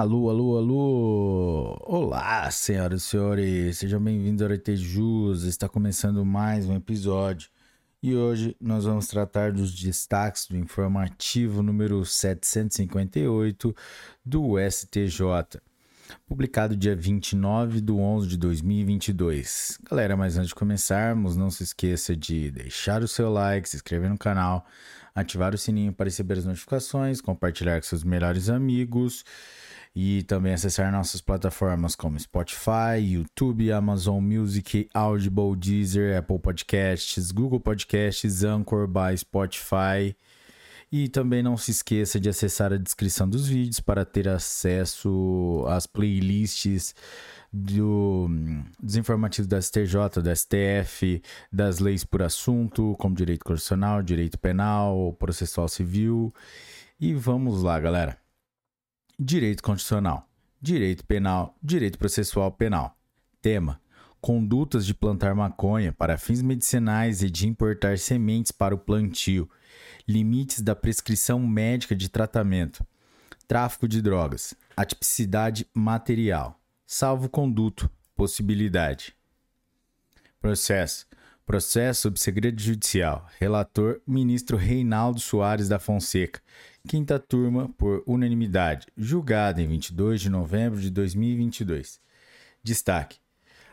Alô, alô, alô! Olá, senhoras e senhores! Sejam bem-vindos ao RT Jus. Está começando mais um episódio e hoje nós vamos tratar dos destaques do informativo número 758 do STJ, publicado dia 29 de 11 de 2022. Galera, mas antes de começarmos, não se esqueça de deixar o seu like, se inscrever no canal, ativar o sininho para receber as notificações, compartilhar com seus melhores amigos e também acessar nossas plataformas como Spotify, YouTube, Amazon Music, Audible, Deezer, Apple Podcasts, Google Podcasts, Anchor by Spotify. E também não se esqueça de acessar a descrição dos vídeos para ter acesso às playlists do, dos informativos da STJ, da STF, das leis por assunto, como direito constitucional, direito penal, processual civil. E vamos lá, galera. Direito Constitucional, Direito Penal, Direito Processual Penal. Tema: Condutas de plantar maconha para fins medicinais e de importar sementes para o plantio. Limites da prescrição médica de tratamento. Tráfico de drogas. Atipicidade material. Salvo-conduto. Possibilidade. Processo. Processo sob segredo judicial. Relator: Ministro Reinaldo Soares da Fonseca. Quinta turma, por unanimidade. Julgado em 22 de novembro de 2022. Destaque: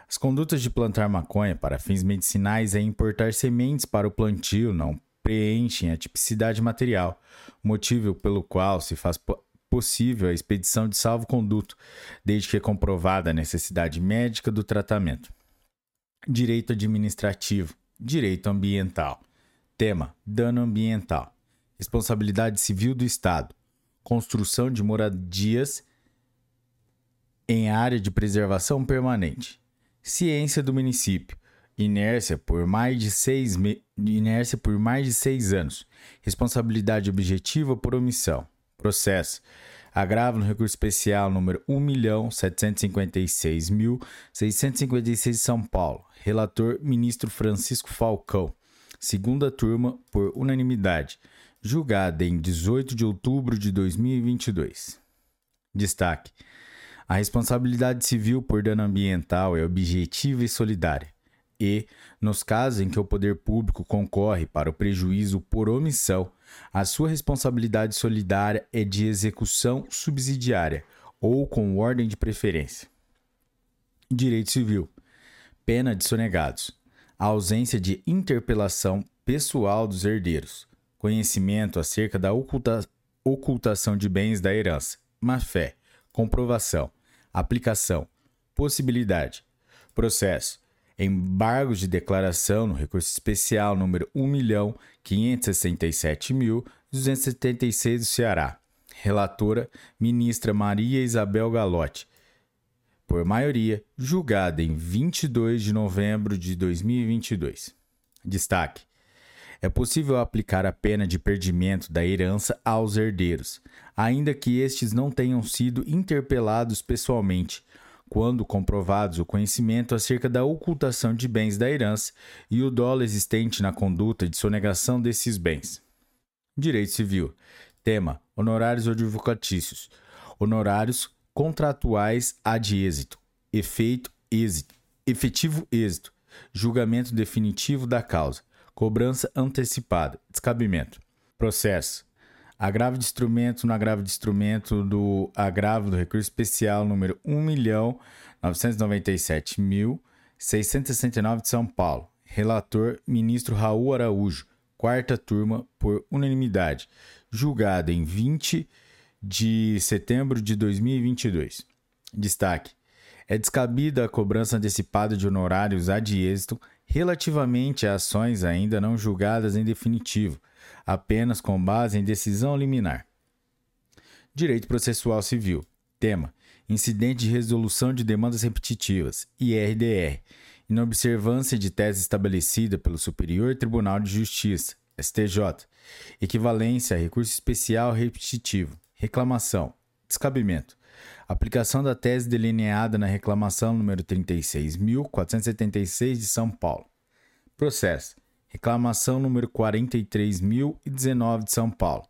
As condutas de plantar maconha para fins medicinais e importar sementes para o plantio não preenchem a tipicidade material, motivo pelo qual se faz possível a expedição de salvo-conduto, desde que é comprovada a necessidade médica do tratamento. Direito administrativo, direito ambiental. Tema: dano ambiental. Responsabilidade civil do Estado. Construção de moradias em área de preservação permanente. Ciência do município. Inércia por mais de seis, me... Inércia por mais de seis anos. Responsabilidade objetiva por omissão. Processo. Agravo no recurso especial número 1.756.656 São Paulo. Relator, ministro Francisco Falcão. Segunda turma, por unanimidade. Julgada em 18 de outubro de 2022. Destaque: A responsabilidade civil por dano ambiental é objetiva e solidária. E, nos casos em que o poder público concorre para o prejuízo por omissão, a sua responsabilidade solidária é de execução subsidiária ou com ordem de preferência. Direito civil. Pena de sonegados. A ausência de interpelação pessoal dos herdeiros. Conhecimento acerca da oculta ocultação de bens da herança. Má-fé. Comprovação. Aplicação. Possibilidade. Processo embargos de declaração no recurso especial número 1.567.276 do Ceará. Relatora, ministra Maria Isabel Galotti. Por maioria, julgada em 22 de novembro de 2022. Destaque: é possível aplicar a pena de perdimento da herança aos herdeiros, ainda que estes não tenham sido interpelados pessoalmente, quando comprovados o conhecimento acerca da ocultação de bens da herança e o dolo existente na conduta de sonegação desses bens. Direito Civil. Tema: Honorários advocatícios. Honorários contratuais ad êxito. Efeito êxito. Efetivo êxito. Julgamento definitivo da causa. Cobrança antecipada. Descabimento. Processo agravo de instrumento no agravo de instrumento do agravo do recurso especial número 1.997.669 de São Paulo. Relator, ministro Raul Araújo. Quarta turma, por unanimidade. Julgado em 20 de setembro de 2022. Destaque. É descabida a cobrança antecipada de honorários ad êxito relativamente a ações ainda não julgadas em definitivo, apenas com base em decisão liminar. Direito Processual Civil. Tema: Incidente de resolução de demandas repetitivas, IRDR, inobservância de tese estabelecida pelo Superior Tribunal de Justiça, STJ, equivalência a recurso especial repetitivo, reclamação, descabimento, aplicação da tese delineada na reclamação número 36.476 de São Paulo. Processo. Reclamação número 43.019 de São Paulo.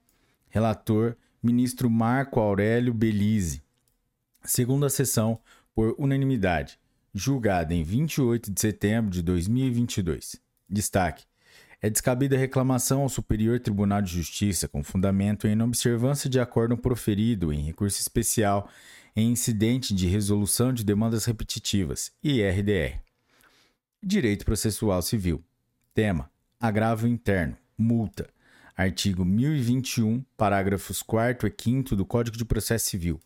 Relator: Ministro Marco Aurélio Belize. Segunda sessão, por unanimidade, julgada em 28 de setembro de 2022. Destaque: é descabida reclamação ao Superior Tribunal de Justiça com fundamento em inobservância de acordo proferido em recurso especial em incidente de resolução de demandas repetitivas, IRDR. Direito Processual Civil. Tema: Agravo interno, multa. Artigo 1021, parágrafos 4 e 5 do Código de Processo Civil.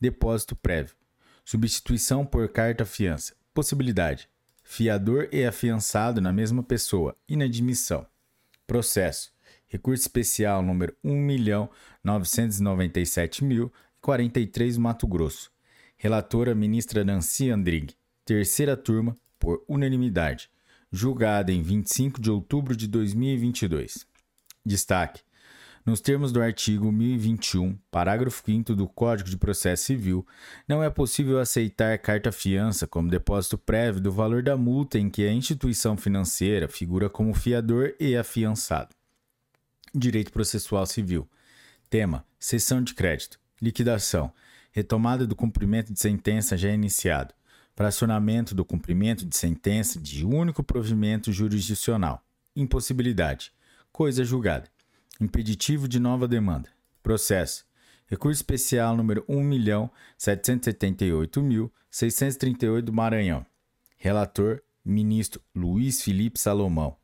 Depósito prévio. Substituição por carta-fiança. Possibilidade: fiador e afiançado na mesma pessoa. Inadmissão. Processo. Recurso especial número 1.997.043 Mato Grosso. Relatora ministra Nancy Andrighi. Terceira turma, por unanimidade. Julgada em 25 de outubro de 2022. Destaque: nos termos do artigo 1021, parágrafo 5 do Código de Processo Civil, não é possível aceitar carta-fiança como depósito prévio do valor da multa em que a instituição financeira figura como fiador e afiançado. Direito Processual Civil. Tema: Sessão de crédito. Liquidação. Retomada do cumprimento de sentença já iniciado. Fracionamento do cumprimento de sentença de único provimento jurisdicional. Impossibilidade. Coisa julgada. Impeditivo de nova demanda. Processo. Recurso especial número 1.778.638 do Maranhão. Relator: Ministro Luiz Felipe Salomão.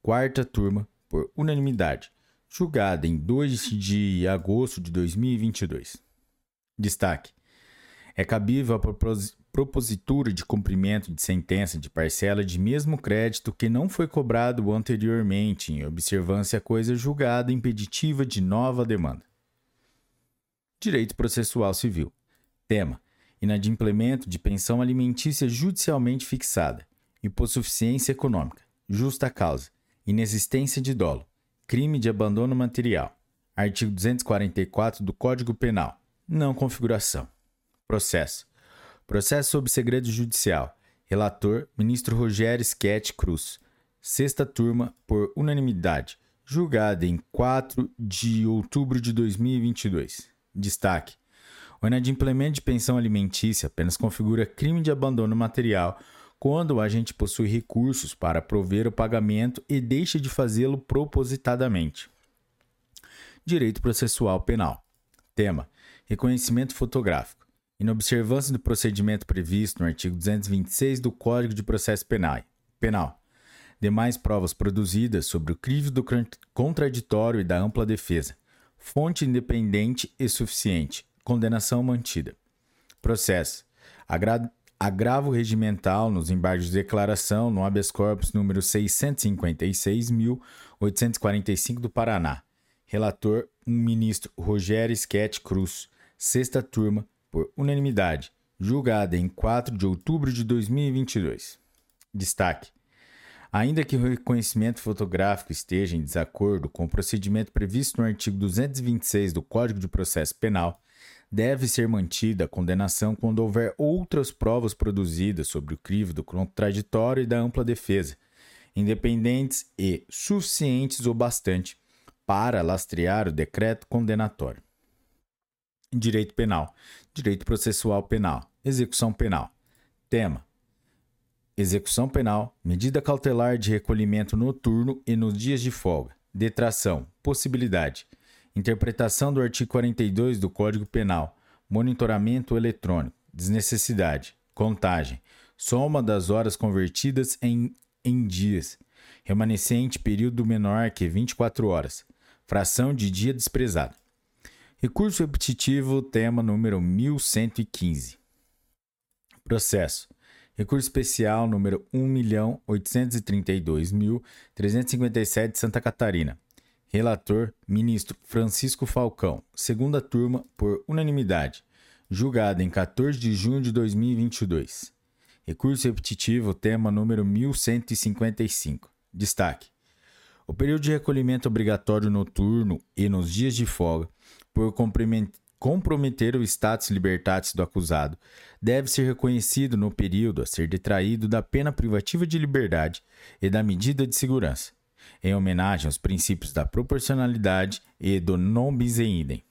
Quarta turma, por unanimidade. Julgada em 2 de agosto de 2022. Destaque: é cabível a propositura de cumprimento de sentença de parcela de mesmo crédito que não foi cobrado anteriormente, em observância à coisa julgada impeditiva de nova demanda. Direito Processual Civil. Tema: Inadimplemento de pensão alimentícia judicialmente fixada, hipossuficiência econômica, justa causa, inexistência de dolo, crime de abandono material. Artigo 244 do Código Penal. Não configuração. Processo Processo sob segredo judicial. Relator: Ministro Rogério Sketch Cruz. Sexta turma, por unanimidade. Julgada em 4 de outubro de 2022. Destaque: o inadimplemento de pensão alimentícia apenas configura crime de abandono material quando o agente possui recursos para prover o pagamento e deixa de fazê-lo propositadamente. Direito Processual Penal. Tema: Reconhecimento fotográfico em observância do procedimento previsto no artigo 226 do Código de Processo Penal. Penal. Demais provas produzidas sobre o crivo do contraditório e da ampla defesa. Fonte independente e suficiente. Condenação mantida. Processo. Agra agravo regimental nos embargos de declaração no habeas corpus número 656.845 do Paraná. Relator, um ministro Rogério Sketch Cruz. Sexta turma, por unanimidade, julgada em 4 de outubro de 2022. Destaque: Ainda que o reconhecimento fotográfico esteja em desacordo com o procedimento previsto no artigo 226 do Código de Processo Penal, deve ser mantida a condenação quando houver outras provas produzidas sobre o crivo do contraditório e da ampla defesa, independentes e suficientes o bastante para lastrear o decreto condenatório. Direito Penal, Direito Processual Penal, Execução Penal. Tema: Execução penal, medida cautelar de recolhimento noturno e nos dias de folga. Detração, possibilidade. Interpretação do artigo 42 do Código Penal. Monitoramento eletrônico. Desnecessidade. Contagem. Soma das horas convertidas em, em dias. Remanescente período menor que 24 horas. Fração de dia desprezado. Recurso repetitivo, tema número 1115. Processo. Recurso especial número 1.832.357 de Santa Catarina. Relator: Ministro Francisco Falcão. Segunda turma, por unanimidade. Julgado em 14 de junho de 2022. Recurso repetitivo, tema número 1155. Destaque: O período de recolhimento obrigatório noturno e nos dias de folga por comprometer o status libertatis do acusado, deve ser reconhecido no período a ser detraído da pena privativa de liberdade e da medida de segurança, em homenagem aos princípios da proporcionalidade e do non bis in idem.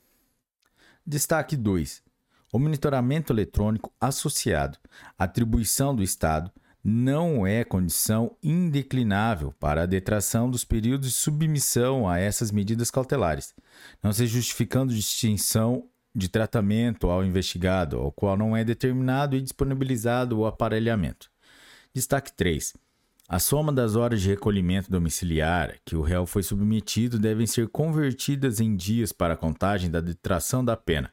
Destaque 2. O monitoramento eletrônico associado atribuição do Estado não é condição indeclinável para a detração dos períodos de submissão a essas medidas cautelares, não se justificando distinção de tratamento ao investigado, ao qual não é determinado e disponibilizado o aparelhamento. Destaque 3. A soma das horas de recolhimento domiciliar que o réu foi submetido devem ser convertidas em dias para a contagem da detração da pena.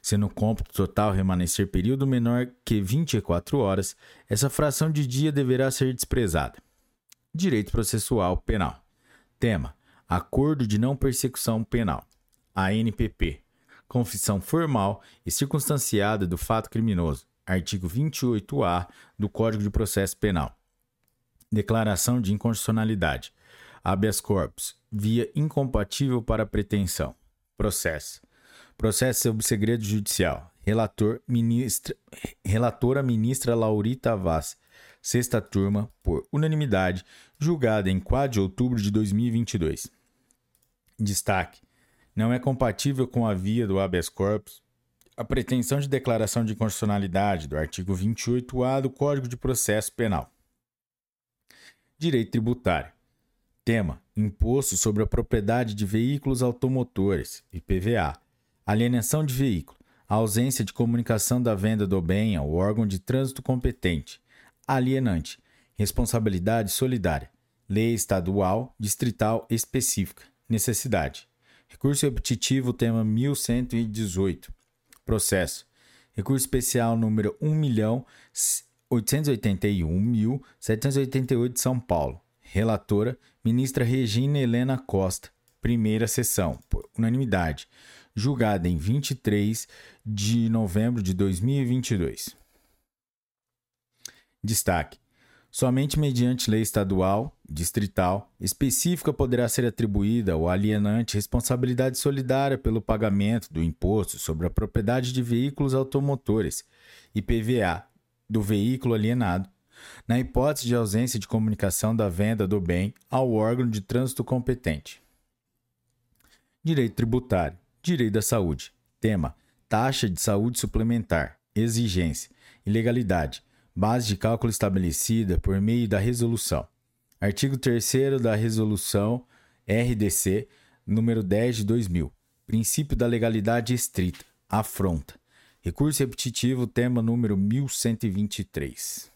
Se no cômputo total remanescer período menor que 24 horas, essa fração de dia deverá ser desprezada. Direito Processual Penal. Tema: Acordo de Não Persecução Penal. ANPP. Confissão formal e circunstanciada do fato criminoso. Artigo 28-A do Código de Processo Penal. Declaração de inconstitucionalidade. Habeas corpus. Via incompatível para pretensão. Processo. Processo sob segredo judicial. Relator, ministra, relatora ministra Laurita Vaz. Sexta turma, por unanimidade, julgada em 4 de outubro de 2022. Destaque: não é compatível com a via do habeas corpus a pretensão de declaração de inconstitucionalidade do artigo 28-A do Código de Processo Penal. Direito tributário. Tema: Imposto sobre a propriedade de veículos automotores, IPVA. Alienação de veículo. ausência de comunicação da venda do bem ao órgão de trânsito competente. Alienante. Responsabilidade solidária. Lei estadual, distrital específica. Necessidade. Recurso repetitivo, tema 1118. Processo. Recurso especial número 1 milhão 881.788 de São Paulo. Relatora, ministra Regina Helena Costa. Primeira sessão, por unanimidade. Julgada em 23 de novembro de 2022. Destaque: Somente mediante lei estadual, distrital, específica poderá ser atribuída ao alienante responsabilidade solidária pelo pagamento do imposto sobre a propriedade de veículos automotores, IPVA, do veículo alienado, na hipótese de ausência de comunicação da venda do bem ao órgão de trânsito competente. Direito tributário, direito da saúde. Tema: taxa de saúde suplementar, exigência, ilegalidade, base de cálculo estabelecida por meio da resolução. Artigo 3 da resolução RDC número 10 de 2000. Princípio da legalidade estrita. Afronta. Recurso repetitivo, tema número 1123.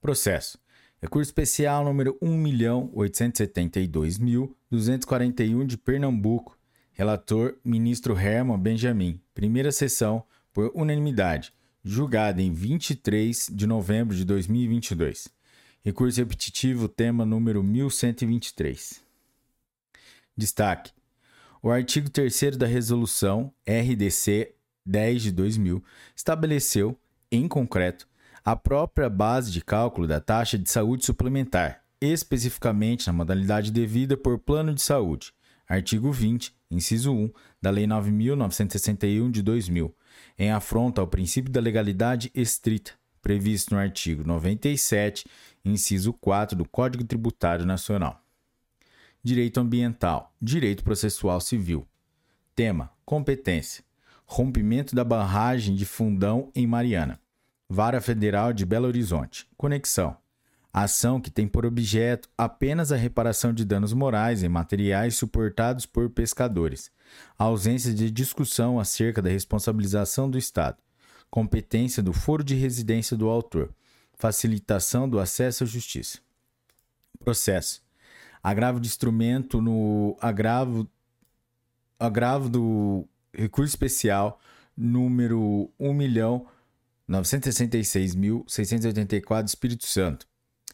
Processo. Recurso especial número 1.872.241 de Pernambuco. Relator, ministro Herman Benjamin. Primeira sessão, por unanimidade. Julgada em 23 de novembro de 2022. Recurso repetitivo, tema número 1123. Destaque: o artigo 3 da Resolução RDC 10 de 2000 estabeleceu, em concreto, a própria base de cálculo da taxa de saúde suplementar, especificamente na modalidade devida por plano de saúde. Artigo 20, inciso 1 da Lei 9961 de 2000, em afronta ao princípio da legalidade estrita, previsto no artigo 97, inciso 4 do Código Tributário Nacional. Direito Ambiental, Direito Processual Civil. Tema: Competência. Rompimento da barragem de Fundão em Mariana. Vara Federal de Belo Horizonte. Conexão. Ação que tem por objeto apenas a reparação de danos morais e materiais suportados por pescadores. A ausência de discussão acerca da responsabilização do Estado. Competência do foro de residência do autor. Facilitação do acesso à justiça. Processo agravo de instrumento no agravo agravo do recurso especial número 1.966.684 Espírito Santo.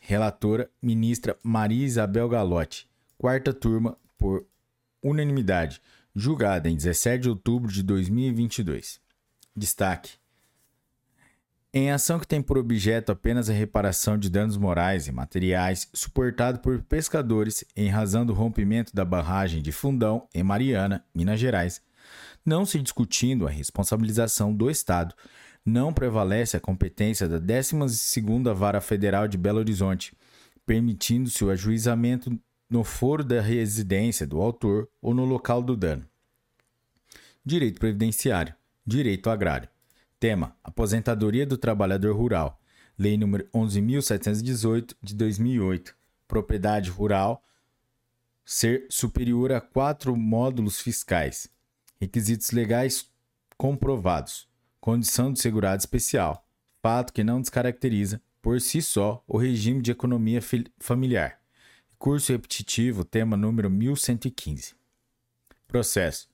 Relatora, ministra Maria Isabel Galotti. Quarta turma, por unanimidade. Julgada em 17 de outubro de 2022. Destaque: em ação que tem por objeto apenas a reparação de danos morais e materiais suportado por pescadores em razão do rompimento da barragem de Fundão, em Mariana, Minas Gerais, não se discutindo a responsabilização do Estado, não prevalece a competência da 12ª Vara Federal de Belo Horizonte, permitindo-se o ajuizamento no foro da residência do autor ou no local do dano. Direito previdenciário, Direito Agrário. Tema: Aposentadoria do Trabalhador Rural. Lei nº 11.718 de 2008. Propriedade rural ser superior a quatro módulos fiscais. Requisitos legais comprovados. Condição de segurado especial. Fato que não descaracteriza, por si só, o regime de economia familiar. Curso repetitivo, tema número 1115. Processo.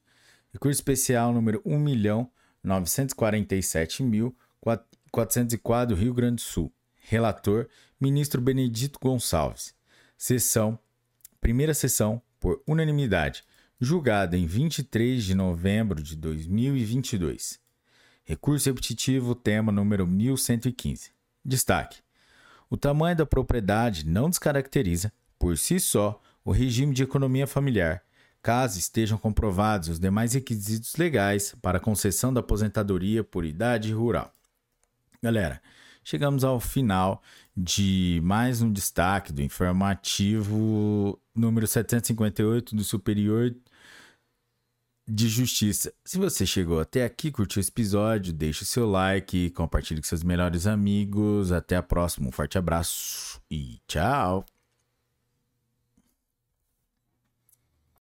Recurso especial número 1.947.404 Rio Grande do Sul. Relator: Ministro Benedito Gonçalves. Sessão: Primeira sessão por unanimidade, julgada em 23 de novembro de 2022. Recurso repetitivo, tema número 1115. Destaque: O tamanho da propriedade não descaracteriza por si só, o regime de economia familiar, caso estejam comprovados os demais requisitos legais para concessão da aposentadoria por idade rural. Galera, chegamos ao final de mais um destaque do informativo número 758 do Superior de Justiça. Se você chegou até aqui, curtiu esse episódio, deixe o seu like, compartilhe com seus melhores amigos. Até a próxima. Um forte abraço e tchau!